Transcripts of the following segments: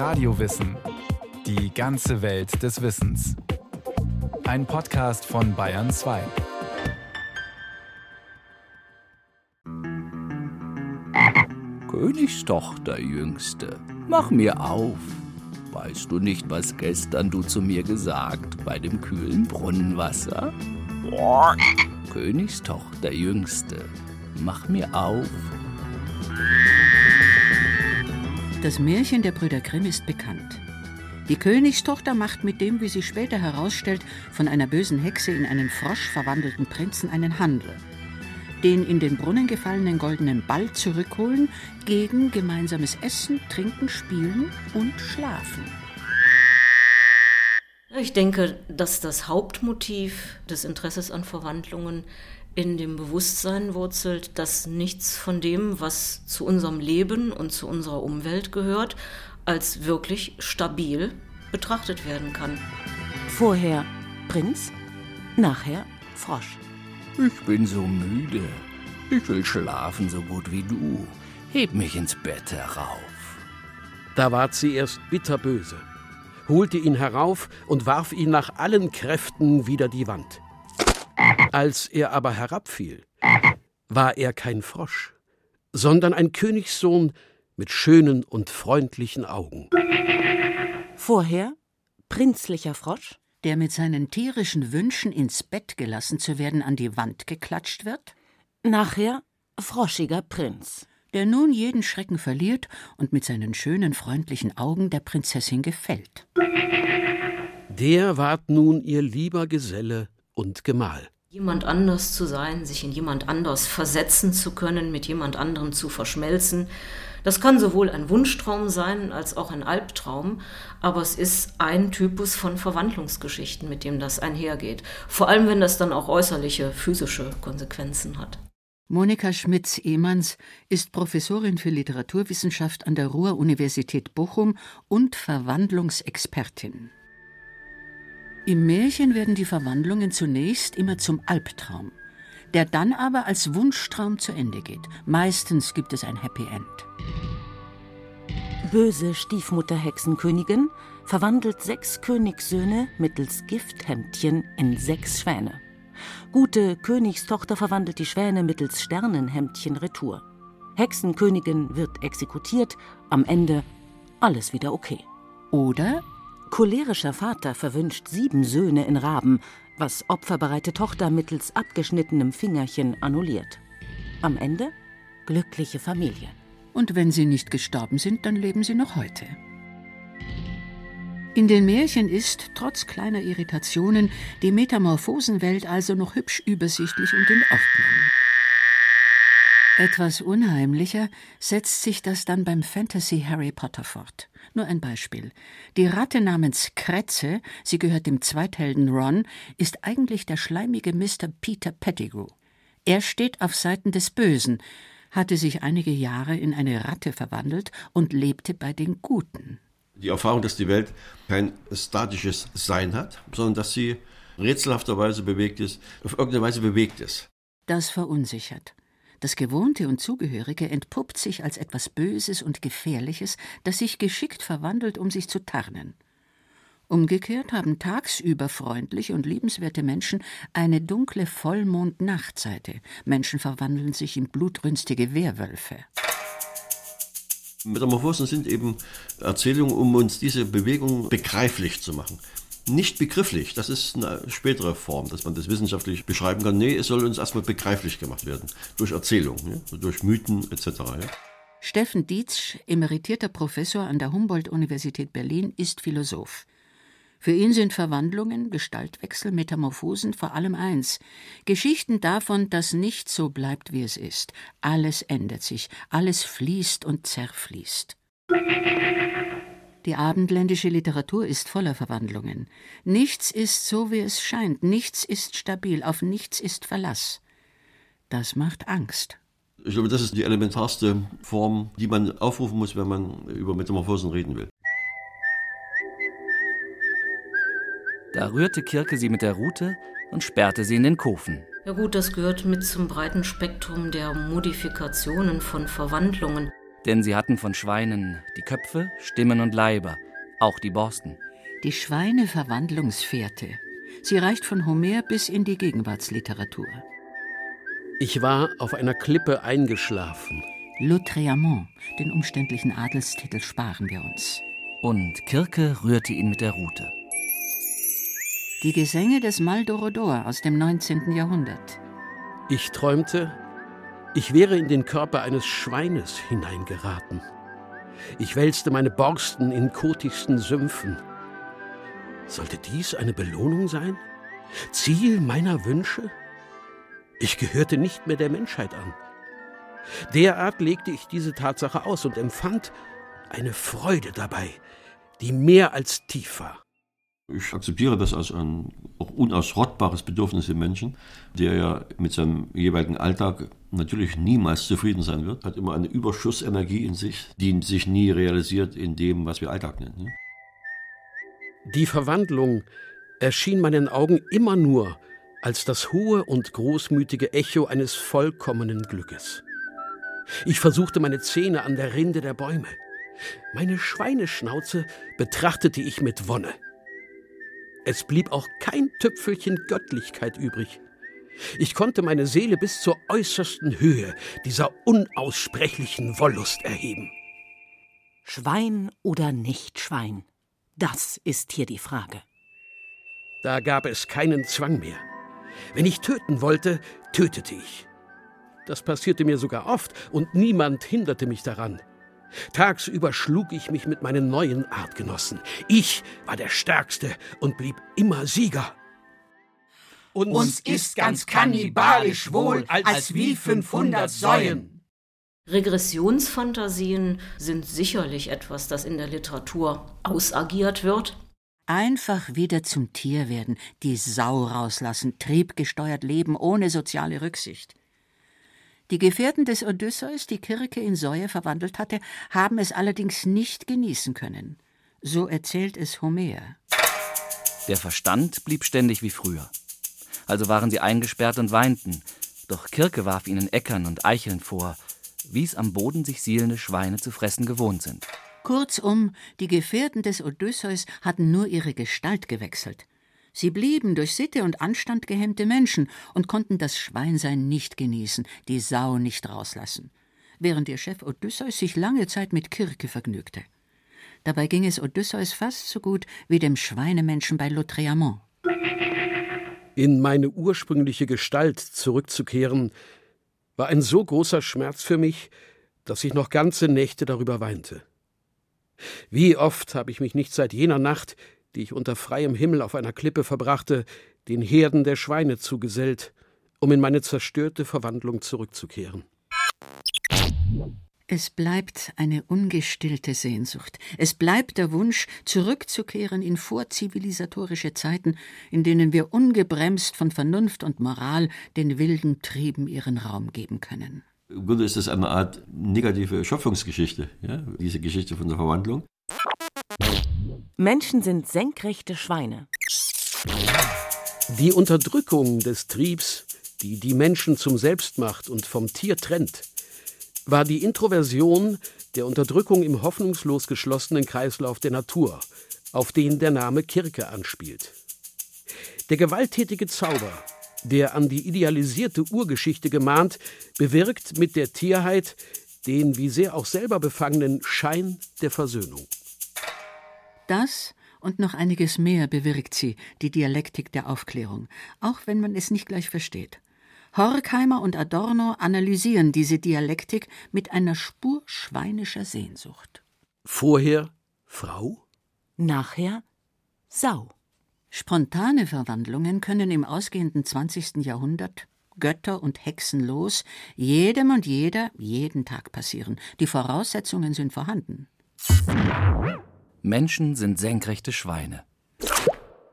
Radiowissen. Die ganze Welt des Wissens. Ein Podcast von Bayern 2. Königstochter, Jüngste, mach mir auf. Weißt du nicht, was gestern du zu mir gesagt bei dem kühlen Brunnenwasser? Königstochter, Jüngste, mach mir auf. Das Märchen der Brüder Grimm ist bekannt. Die Königstochter macht mit dem, wie sich später herausstellt, von einer bösen Hexe in einen Frosch verwandelten Prinzen einen Handel. Den in den Brunnen gefallenen goldenen Ball zurückholen gegen gemeinsames Essen, Trinken, Spielen und Schlafen. Ich denke, dass das Hauptmotiv des Interesses an Verwandlungen in dem Bewusstsein wurzelt, dass nichts von dem, was zu unserem Leben und zu unserer Umwelt gehört, als wirklich stabil betrachtet werden kann. Vorher Prinz, nachher Frosch. Ich bin so müde. Ich will schlafen so gut wie du. Heb mich ins Bett herauf. Da ward sie erst bitterböse, holte ihn herauf und warf ihn nach allen Kräften wider die Wand. Als er aber herabfiel, war er kein Frosch, sondern ein Königssohn mit schönen und freundlichen Augen. Vorher prinzlicher Frosch, der mit seinen tierischen Wünschen ins Bett gelassen zu werden an die Wand geklatscht wird, nachher froschiger Prinz, der nun jeden Schrecken verliert und mit seinen schönen freundlichen Augen der Prinzessin gefällt. Der ward nun ihr lieber Geselle und Gemahl. Jemand anders zu sein, sich in jemand anders versetzen zu können, mit jemand anderem zu verschmelzen, das kann sowohl ein Wunschtraum sein als auch ein Albtraum, aber es ist ein Typus von Verwandlungsgeschichten, mit dem das einhergeht. Vor allem, wenn das dann auch äußerliche, physische Konsequenzen hat. Monika Schmitz-Ehmanns ist Professorin für Literaturwissenschaft an der Ruhr-Universität Bochum und Verwandlungsexpertin. Im Märchen werden die Verwandlungen zunächst immer zum Albtraum, der dann aber als Wunschtraum zu Ende geht. Meistens gibt es ein Happy End. Böse Stiefmutter Hexenkönigin verwandelt sechs Königssöhne mittels Gifthemdchen in sechs Schwäne. Gute Königstochter verwandelt die Schwäne mittels Sternenhemdchen retour. Hexenkönigin wird exekutiert, am Ende alles wieder okay. Oder Cholerischer Vater verwünscht sieben Söhne in Raben, was opferbereite Tochter mittels abgeschnittenem Fingerchen annulliert. Am Ende glückliche Familie. Und wenn sie nicht gestorben sind, dann leben sie noch heute. In den Märchen ist, trotz kleiner Irritationen, die Metamorphosenwelt also noch hübsch übersichtlich und in Ordnung. Etwas unheimlicher setzt sich das dann beim Fantasy Harry Potter fort. Nur ein Beispiel. Die Ratte namens Kretze, sie gehört dem Zweithelden Ron, ist eigentlich der schleimige Mr. Peter Pettigrew. Er steht auf Seiten des Bösen, hatte sich einige Jahre in eine Ratte verwandelt und lebte bei den Guten. Die Erfahrung, dass die Welt kein statisches Sein hat, sondern dass sie rätselhafterweise bewegt ist, auf irgendeine Weise bewegt ist. Das verunsichert. Das Gewohnte und Zugehörige entpuppt sich als etwas Böses und Gefährliches, das sich geschickt verwandelt, um sich zu tarnen. Umgekehrt haben tagsüber freundliche und liebenswerte Menschen eine dunkle Vollmond-Nachtseite. Menschen verwandeln sich in blutrünstige Werwölfe. Metamorphosen sind eben Erzählungen, um uns diese Bewegung begreiflich zu machen nicht begrifflich. Das ist eine spätere Form, dass man das wissenschaftlich beschreiben kann. Nee, es soll uns erstmal begreiflich gemacht werden. Durch Erzählung, ja? durch Mythen etc. Ja? Steffen Dietzsch, emeritierter Professor an der Humboldt-Universität Berlin, ist Philosoph. Für ihn sind Verwandlungen, Gestaltwechsel, Metamorphosen vor allem eins: Geschichten davon, dass nichts so bleibt, wie es ist. Alles ändert sich, alles fließt und zerfließt. Die abendländische Literatur ist voller Verwandlungen. Nichts ist so, wie es scheint, nichts ist stabil, auf nichts ist Verlass. Das macht Angst. Ich glaube, das ist die elementarste Form, die man aufrufen muss, wenn man über Metamorphosen reden will. Da rührte Kirke sie mit der Rute und sperrte sie in den Kofen. Ja gut, das gehört mit zum breiten Spektrum der Modifikationen von Verwandlungen. Denn sie hatten von Schweinen die Köpfe, Stimmen und Leiber, auch die Borsten. Die Schweineverwandlungsfährte. Sie reicht von Homer bis in die Gegenwartsliteratur. Ich war auf einer Klippe eingeschlafen. Lautréamont, den umständlichen Adelstitel sparen wir uns. Und Kirke rührte ihn mit der Rute. Die Gesänge des Maldorodor aus dem 19. Jahrhundert. Ich träumte, ich wäre in den Körper eines Schweines hineingeraten. Ich wälzte meine Borsten in kotigsten Sümpfen. Sollte dies eine Belohnung sein? Ziel meiner Wünsche? Ich gehörte nicht mehr der Menschheit an. Derart legte ich diese Tatsache aus und empfand eine Freude dabei, die mehr als tief war. Ich akzeptiere das als ein auch unausrottbares Bedürfnis im Menschen, der ja mit seinem jeweiligen Alltag natürlich niemals zufrieden sein wird, hat immer eine Überschussenergie in sich, die sich nie realisiert in dem, was wir Alltag nennen. Ne? Die Verwandlung erschien meinen Augen immer nur als das hohe und großmütige Echo eines vollkommenen Glückes. Ich versuchte meine Zähne an der Rinde der Bäume. Meine Schweineschnauze betrachtete ich mit Wonne. Es blieb auch kein Tüpfelchen Göttlichkeit übrig. Ich konnte meine Seele bis zur äußersten Höhe dieser unaussprechlichen Wollust erheben. Schwein oder nicht Schwein? Das ist hier die Frage. Da gab es keinen Zwang mehr. Wenn ich töten wollte, tötete ich. Das passierte mir sogar oft und niemand hinderte mich daran. Tagsüber schlug ich mich mit meinen neuen Artgenossen. Ich war der Stärkste und blieb immer Sieger. Uns ist ganz kannibalisch wohl, als wie 500 Säuen. Regressionsfantasien sind sicherlich etwas, das in der Literatur ausagiert wird. Einfach wieder zum Tier werden, die Sau rauslassen, triebgesteuert leben, ohne soziale Rücksicht. Die Gefährten des Odysseus, die Kirke in Säue verwandelt hatte, haben es allerdings nicht genießen können. So erzählt es Homer. Der Verstand blieb ständig wie früher. Also waren sie eingesperrt und weinten. Doch Kirke warf ihnen Äckern und Eicheln vor, wie es am Boden sich sielende Schweine zu fressen gewohnt sind. Kurzum, die Gefährten des Odysseus hatten nur ihre Gestalt gewechselt. Sie blieben durch Sitte und Anstand gehemmte Menschen und konnten das Schweinsein nicht genießen, die Sau nicht rauslassen, während ihr Chef Odysseus sich lange Zeit mit Kirke vergnügte. Dabei ging es Odysseus fast so gut wie dem Schweinemenschen bei Lautréamont. In meine ursprüngliche Gestalt zurückzukehren, war ein so großer Schmerz für mich, dass ich noch ganze Nächte darüber weinte. Wie oft habe ich mich nicht seit jener Nacht die ich unter freiem Himmel auf einer Klippe verbrachte, den Herden der Schweine zugesellt, um in meine zerstörte Verwandlung zurückzukehren. Es bleibt eine ungestillte Sehnsucht. Es bleibt der Wunsch, zurückzukehren in vorzivilisatorische Zeiten, in denen wir ungebremst von Vernunft und Moral den wilden Trieben ihren Raum geben können. Im Grunde ist das eine Art negative Schöpfungsgeschichte, ja? diese Geschichte von der Verwandlung. Menschen sind senkrechte Schweine. Die Unterdrückung des Triebs, die die Menschen zum Selbstmacht und vom Tier trennt, war die Introversion der Unterdrückung im hoffnungslos geschlossenen Kreislauf der Natur, auf den der Name Kirke anspielt. Der gewalttätige Zauber, der an die idealisierte Urgeschichte gemahnt, bewirkt mit der Tierheit den wie sehr auch selber befangenen Schein der Versöhnung. Das und noch einiges mehr bewirkt sie, die Dialektik der Aufklärung, auch wenn man es nicht gleich versteht. Horkheimer und Adorno analysieren diese Dialektik mit einer Spur schweinischer Sehnsucht. Vorher Frau? Nachher Sau. Spontane Verwandlungen können im ausgehenden 20. Jahrhundert Götter und Hexen los, jedem und jeder jeden Tag passieren. Die Voraussetzungen sind vorhanden. Menschen sind senkrechte Schweine.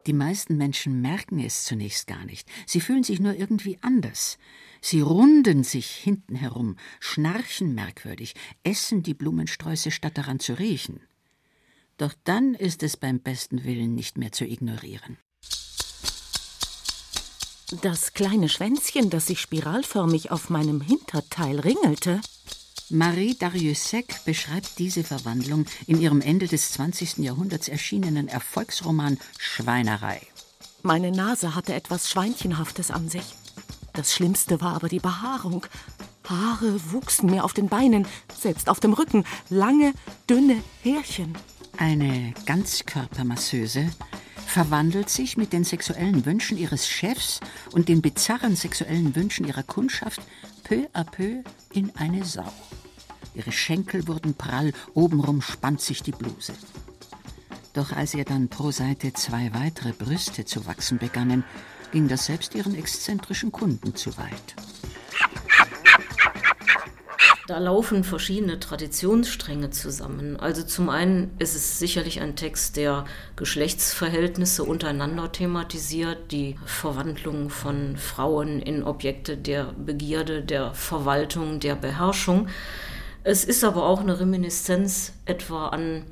Die meisten Menschen merken es zunächst gar nicht. Sie fühlen sich nur irgendwie anders. Sie runden sich hinten herum, schnarchen merkwürdig, essen die Blumensträuße, statt daran zu riechen. Doch dann ist es beim besten Willen nicht mehr zu ignorieren. Das kleine Schwänzchen, das sich spiralförmig auf meinem Hinterteil ringelte, Marie Darrieussecq beschreibt diese Verwandlung in ihrem Ende des 20. Jahrhunderts erschienenen Erfolgsroman Schweinerei. Meine Nase hatte etwas Schweinchenhaftes an sich. Das Schlimmste war aber die Behaarung. Haare wuchsen mir auf den Beinen, selbst auf dem Rücken, lange, dünne Härchen. Eine Ganzkörpermasseuse verwandelt sich mit den sexuellen Wünschen ihres Chefs und den bizarren sexuellen Wünschen ihrer Kundschaft peu à peu in eine Sau. Ihre Schenkel wurden prall, obenrum spannt sich die Bluse. Doch als ihr dann pro Seite zwei weitere Brüste zu wachsen begannen, ging das selbst ihren exzentrischen Kunden zu weit. Da laufen verschiedene Traditionsstränge zusammen. Also zum einen ist es sicherlich ein Text, der Geschlechtsverhältnisse untereinander thematisiert, die Verwandlung von Frauen in Objekte der Begierde, der Verwaltung, der Beherrschung. Es ist aber auch eine Reminiszenz etwa an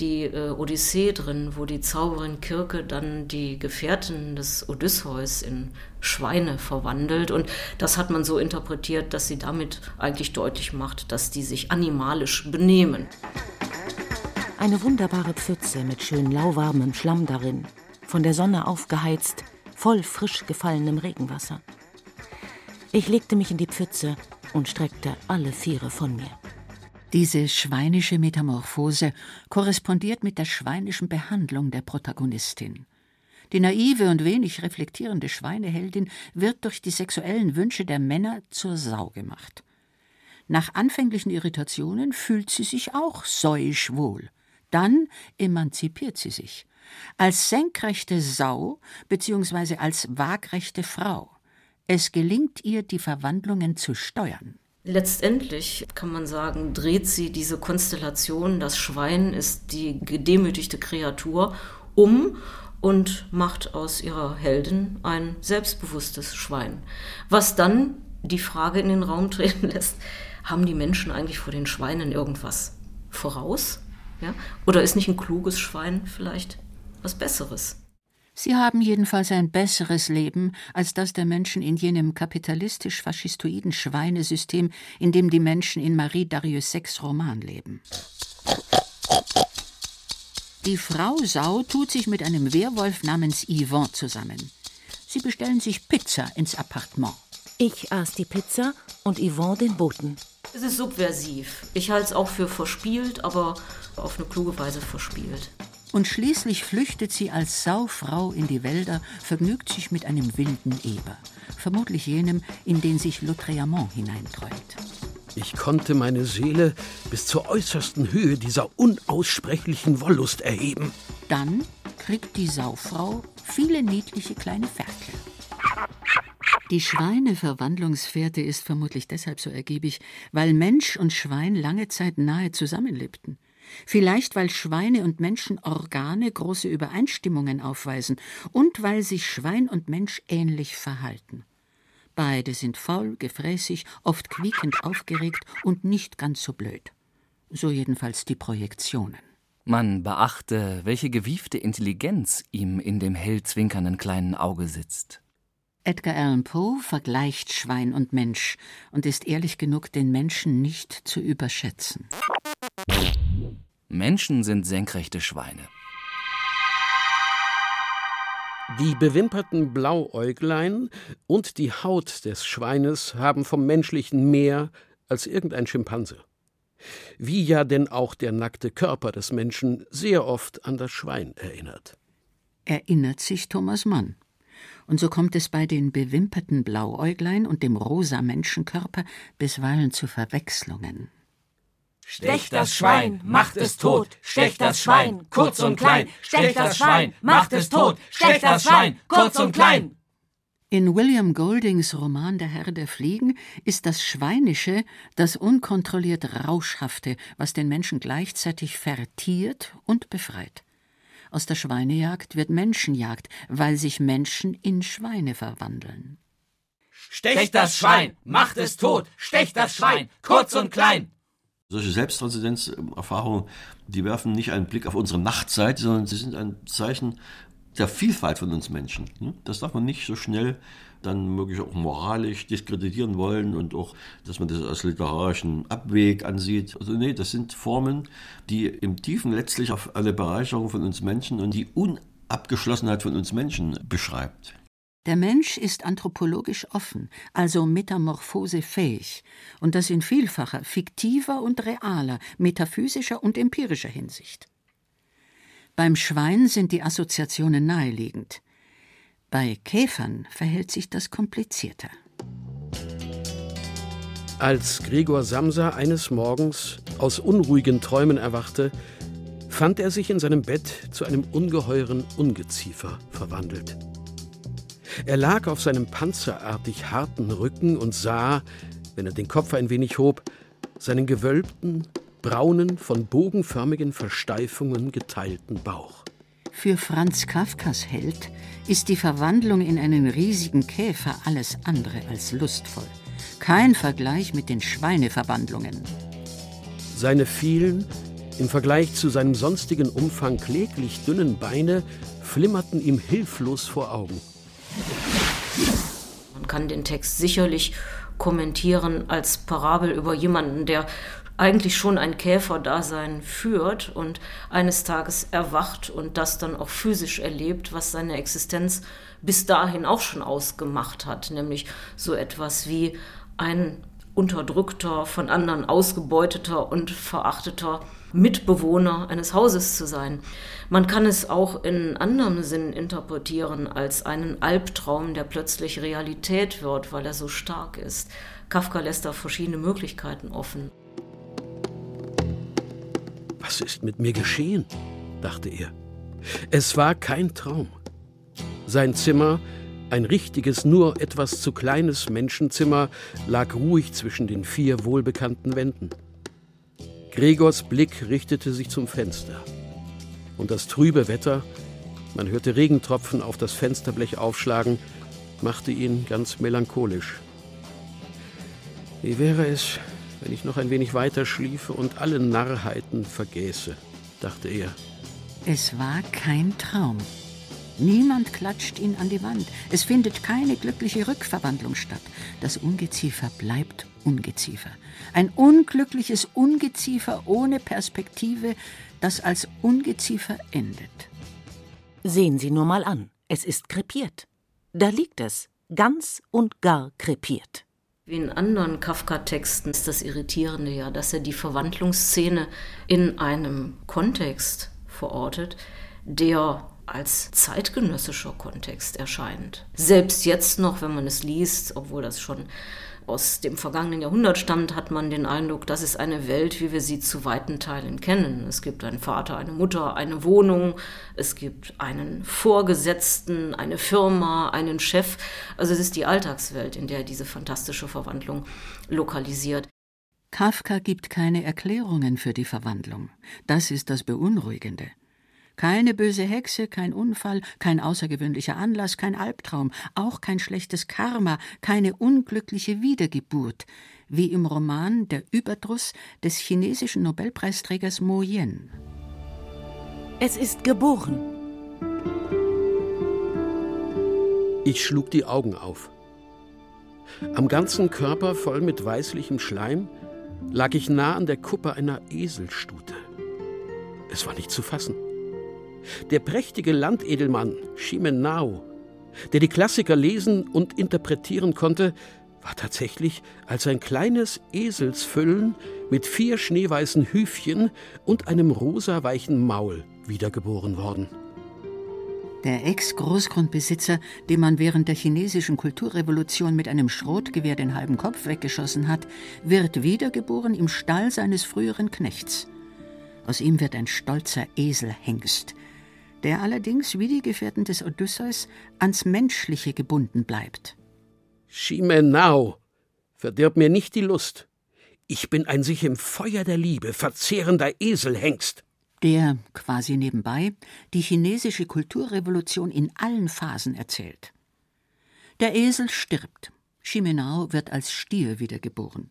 die äh, Odyssee drin, wo die Zauberin Kirke dann die Gefährten des Odysseus in Schweine verwandelt. Und das hat man so interpretiert, dass sie damit eigentlich deutlich macht, dass die sich animalisch benehmen. Eine wunderbare Pfütze mit schön lauwarmem Schlamm darin, von der Sonne aufgeheizt, voll frisch gefallenem Regenwasser. Ich legte mich in die Pfütze und streckte alle Viere von mir. Diese schweinische Metamorphose korrespondiert mit der schweinischen Behandlung der Protagonistin. Die naive und wenig reflektierende Schweineheldin wird durch die sexuellen Wünsche der Männer zur Sau gemacht. Nach anfänglichen Irritationen fühlt sie sich auch säuisch wohl. Dann emanzipiert sie sich. Als senkrechte Sau bzw. als waagrechte Frau. Es gelingt ihr, die Verwandlungen zu steuern. Letztendlich kann man sagen, dreht sie diese Konstellation, das Schwein ist die gedemütigte Kreatur, um und macht aus ihrer Heldin ein selbstbewusstes Schwein. Was dann die Frage in den Raum treten lässt, haben die Menschen eigentlich vor den Schweinen irgendwas voraus? Ja? Oder ist nicht ein kluges Schwein vielleicht was Besseres? Sie haben jedenfalls ein besseres Leben als das der Menschen in jenem kapitalistisch-faschistoiden Schweinesystem, in dem die Menschen in Marie Darius' Roman leben. Die Frau Sau tut sich mit einem Werwolf namens Yvonne zusammen. Sie bestellen sich Pizza ins Appartement. Ich aß die Pizza und Yvonne den Boten. Es ist subversiv. Ich halte es auch für verspielt, aber auf eine kluge Weise verspielt und schließlich flüchtet sie als Saufrau in die Wälder, vergnügt sich mit einem wilden Eber, vermutlich jenem, in den sich Lautréamont hineinträumt. Ich konnte meine Seele bis zur äußersten Höhe dieser unaussprechlichen Wollust erheben. Dann kriegt die Saufrau viele niedliche kleine Ferkel. Die Schweineverwandlungsfährte ist vermutlich deshalb so ergiebig, weil Mensch und Schwein lange Zeit nahe zusammenlebten. Vielleicht weil Schweine und Menschen Organe große Übereinstimmungen aufweisen und weil sich Schwein und Mensch ähnlich verhalten. Beide sind faul, gefräßig, oft quiekend aufgeregt und nicht ganz so blöd. So jedenfalls die Projektionen. Man beachte, welche gewiefte Intelligenz ihm in dem hell zwinkernden kleinen Auge sitzt. Edgar Allan Poe vergleicht Schwein und Mensch und ist ehrlich genug, den Menschen nicht zu überschätzen. Menschen sind senkrechte Schweine. Die bewimperten Blauäuglein und die Haut des Schweines haben vom Menschlichen mehr als irgendein Schimpanse. Wie ja denn auch der nackte Körper des Menschen sehr oft an das Schwein erinnert. Erinnert sich Thomas Mann. Und so kommt es bei den bewimperten Blauäuglein und dem rosa Menschenkörper bisweilen zu Verwechslungen. Stecht das Schwein, macht es tot. Stecht das Schwein, kurz und klein. Stecht das Schwein, macht es tot. Stecht das Schwein, kurz und klein. In William Goldings Roman Der Herr der Fliegen ist das Schweinische das unkontrolliert Rauschhafte, was den Menschen gleichzeitig vertiert und befreit. Aus der Schweinejagd wird Menschenjagd, weil sich Menschen in Schweine verwandeln. Stecht das Schwein, macht es tot. Stecht das Schwein, kurz und klein. Solche Selbsttranszendenzerfahrungen, die werfen nicht einen Blick auf unsere Nachtseite, sondern sie sind ein Zeichen der Vielfalt von uns Menschen. Das darf man nicht so schnell dann möglich auch moralisch diskreditieren wollen und auch, dass man das als literarischen Abweg ansieht. Also nee, das sind Formen, die im Tiefen letztlich auf eine Bereicherung von uns Menschen und die Unabgeschlossenheit von uns Menschen beschreibt. Der Mensch ist anthropologisch offen, also metamorphosefähig, und das in vielfacher, fiktiver und realer, metaphysischer und empirischer Hinsicht. Beim Schwein sind die Assoziationen naheliegend. Bei Käfern verhält sich das komplizierter. Als Gregor Samsa eines Morgens aus unruhigen Träumen erwachte, fand er sich in seinem Bett zu einem ungeheuren Ungeziefer verwandelt. Er lag auf seinem panzerartig harten Rücken und sah, wenn er den Kopf ein wenig hob, seinen gewölbten, braunen, von bogenförmigen Versteifungen geteilten Bauch. Für Franz Kafkas Held ist die Verwandlung in einen riesigen Käfer alles andere als lustvoll. Kein Vergleich mit den Schweineverwandlungen. Seine vielen, im Vergleich zu seinem sonstigen Umfang kläglich dünnen Beine flimmerten ihm hilflos vor Augen. Man kann den Text sicherlich kommentieren als Parabel über jemanden, der eigentlich schon ein Käferdasein führt und eines Tages erwacht und das dann auch physisch erlebt, was seine Existenz bis dahin auch schon ausgemacht hat, nämlich so etwas wie ein unterdrückter, von anderen ausgebeuteter und verachteter Mitbewohner eines Hauses zu sein. Man kann es auch in anderem Sinn interpretieren als einen Albtraum, der plötzlich Realität wird, weil er so stark ist. Kafka lässt da verschiedene Möglichkeiten offen. Was ist mit mir geschehen? dachte er. Es war kein Traum. Sein Zimmer, ein richtiges, nur etwas zu kleines Menschenzimmer, lag ruhig zwischen den vier wohlbekannten Wänden. Gregors Blick richtete sich zum Fenster. Und das trübe Wetter, man hörte Regentropfen auf das Fensterblech aufschlagen, machte ihn ganz melancholisch. Wie wäre es, wenn ich noch ein wenig weiter schliefe und alle Narrheiten vergäße, dachte er. Es war kein Traum. Niemand klatscht ihn an die Wand. Es findet keine glückliche Rückverwandlung statt. Das Ungeziefer bleibt Ungeziefer. Ein unglückliches Ungeziefer ohne Perspektive, das als Ungeziefer endet. Sehen Sie nur mal an. Es ist krepiert. Da liegt es, ganz und gar krepiert. Wie in anderen Kafka-Texten ist das Irritierende ja, dass er die Verwandlungsszene in einem Kontext verortet, der als zeitgenössischer Kontext erscheint. Selbst jetzt noch, wenn man es liest, obwohl das schon aus dem vergangenen Jahrhundert stammt, hat man den Eindruck, das ist eine Welt, wie wir sie zu weiten Teilen kennen. Es gibt einen Vater, eine Mutter, eine Wohnung, es gibt einen Vorgesetzten, eine Firma, einen Chef. Also es ist die Alltagswelt, in der diese fantastische Verwandlung lokalisiert. Kafka gibt keine Erklärungen für die Verwandlung. Das ist das Beunruhigende. Keine böse Hexe, kein Unfall, kein außergewöhnlicher Anlass, kein Albtraum, auch kein schlechtes Karma, keine unglückliche Wiedergeburt, wie im Roman Der Überdruss des chinesischen Nobelpreisträgers Mo Yen. Es ist geboren. Ich schlug die Augen auf. Am ganzen Körper voll mit weißlichem Schleim lag ich nah an der Kuppe einer Eselstute. Es war nicht zu fassen. Der prächtige Landedelmann Chimenao, der die Klassiker lesen und interpretieren konnte, war tatsächlich als ein kleines Eselsfüllen mit vier schneeweißen Hüfchen und einem rosaweichen Maul wiedergeboren worden. Der Ex-Großgrundbesitzer, dem man während der chinesischen Kulturrevolution mit einem Schrotgewehr den halben Kopf weggeschossen hat, wird wiedergeboren im Stall seines früheren Knechts. Aus ihm wird ein stolzer Eselhengst, der allerdings wie die Gefährten des Odysseus ans Menschliche gebunden bleibt. Chimenau, verdirb mir nicht die Lust. Ich bin ein sich im Feuer der Liebe verzehrender Eselhengst der quasi nebenbei die chinesische Kulturrevolution in allen Phasen erzählt. Der Esel stirbt. Chimenau wird als Stier wiedergeboren.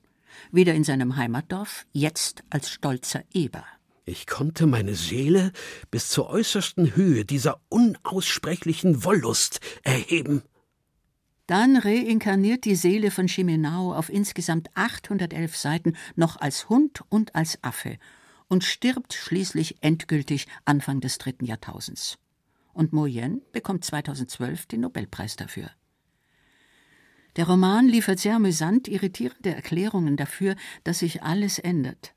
Wieder in seinem Heimatdorf, jetzt als stolzer Eber. Ich konnte meine Seele bis zur äußersten Höhe dieser unaussprechlichen Wollust erheben. Dann reinkarniert die Seele von Chimenau auf insgesamt 811 Seiten noch als Hund und als Affe und stirbt schließlich endgültig Anfang des dritten Jahrtausends. Und Moyen bekommt 2012 den Nobelpreis dafür. Der Roman liefert sehr amüsant irritierende Erklärungen dafür, dass sich alles ändert.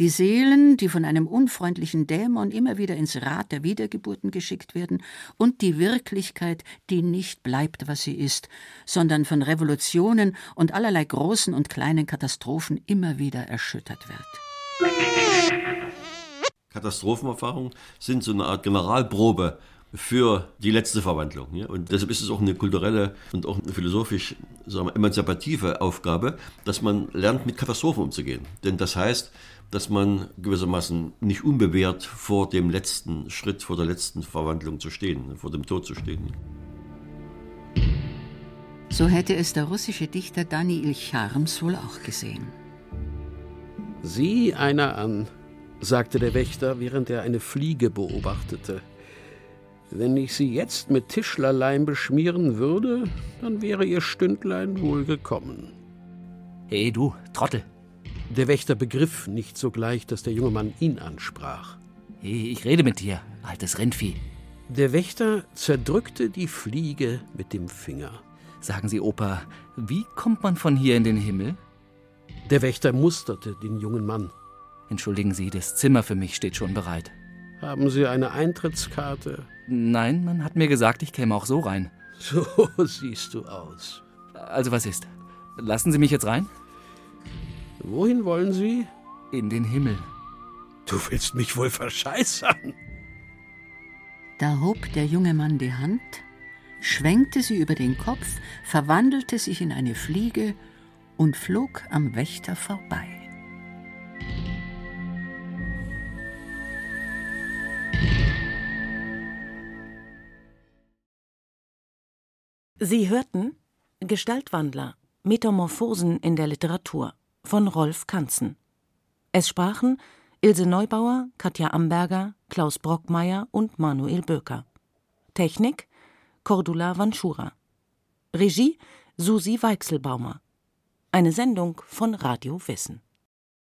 Die Seelen, die von einem unfreundlichen Dämon immer wieder ins Rad der Wiedergeburten geschickt werden, und die Wirklichkeit, die nicht bleibt, was sie ist, sondern von Revolutionen und allerlei großen und kleinen Katastrophen immer wieder erschüttert wird. Katastrophenerfahrungen sind so eine Art Generalprobe für die letzte Verwandlung. Ja? Und deshalb ist es auch eine kulturelle und auch eine philosophisch sagen wir, emanzipative Aufgabe, dass man lernt, mit Katastrophen umzugehen. Denn das heißt, dass man gewissermaßen nicht unbewehrt vor dem letzten Schritt, vor der letzten Verwandlung zu stehen, vor dem Tod zu stehen. So hätte es der russische Dichter Daniil Charms wohl auch gesehen. Sieh einer an, sagte der Wächter, während er eine Fliege beobachtete. Wenn ich sie jetzt mit Tischlerleim beschmieren würde, dann wäre ihr Stündlein wohl gekommen. Hey du, Trottel, der Wächter begriff nicht sogleich, dass der junge Mann ihn ansprach. Hey, ich rede mit dir, altes Rindvieh. Der Wächter zerdrückte die Fliege mit dem Finger. Sagen Sie, Opa, wie kommt man von hier in den Himmel? Der Wächter musterte den jungen Mann. Entschuldigen Sie, das Zimmer für mich steht schon bereit. Haben Sie eine Eintrittskarte? Nein, man hat mir gesagt, ich käme auch so rein. So siehst du aus. Also was ist? Lassen Sie mich jetzt rein? Wohin wollen Sie? In den Himmel. Du willst mich wohl verscheißern. Da hob der junge Mann die Hand, schwenkte sie über den Kopf, verwandelte sich in eine Fliege und flog am Wächter vorbei. Sie hörten Gestaltwandler, Metamorphosen in der Literatur von Rolf Kanzen. Es sprachen Ilse Neubauer, Katja Amberger, Klaus Brockmeier und Manuel Böker. Technik Cordula Vanschura. Regie Susi Weichselbaumer. Eine Sendung von Radio Wissen.